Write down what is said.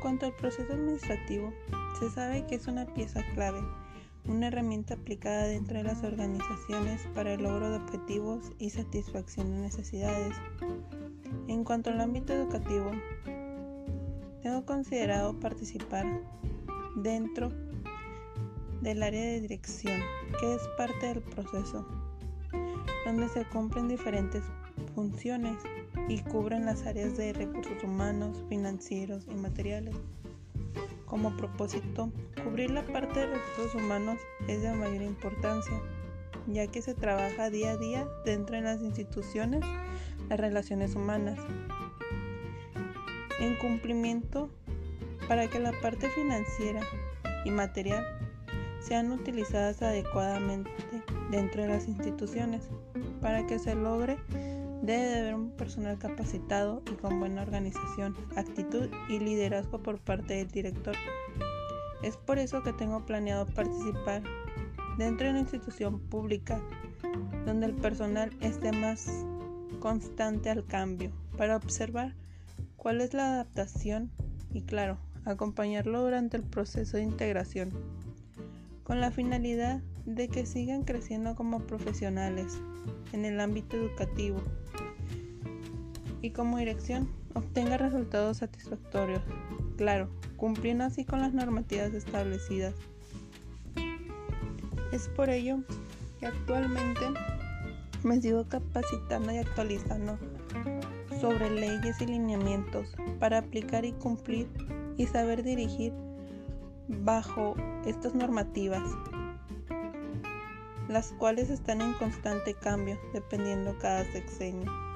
cuanto al proceso administrativo, se sabe que es una pieza clave, una herramienta aplicada dentro de las organizaciones para el logro de objetivos y satisfacción de necesidades. En cuanto al ámbito educativo, tengo considerado participar dentro del área de dirección, que es parte del proceso, donde se cumplen diferentes funciones y cubren las áreas de recursos humanos, financieros y materiales. Como propósito, cubrir la parte de recursos humanos es de mayor importancia, ya que se trabaja día a día dentro de las instituciones las relaciones humanas. En cumplimiento para que la parte financiera y material sean utilizadas adecuadamente dentro de las instituciones. Para que se logre, debe de haber un personal capacitado y con buena organización, actitud y liderazgo por parte del director. Es por eso que tengo planeado participar dentro de una institución pública donde el personal esté más constante al cambio para observar cuál es la adaptación y claro, acompañarlo durante el proceso de integración con la finalidad de que sigan creciendo como profesionales en el ámbito educativo y como dirección obtenga resultados satisfactorios, claro, cumpliendo así con las normativas establecidas. Es por ello que actualmente me sigo capacitando y actualizando sobre leyes y lineamientos para aplicar y cumplir y saber dirigir bajo estas normativas, las cuales están en constante cambio dependiendo cada sexenio.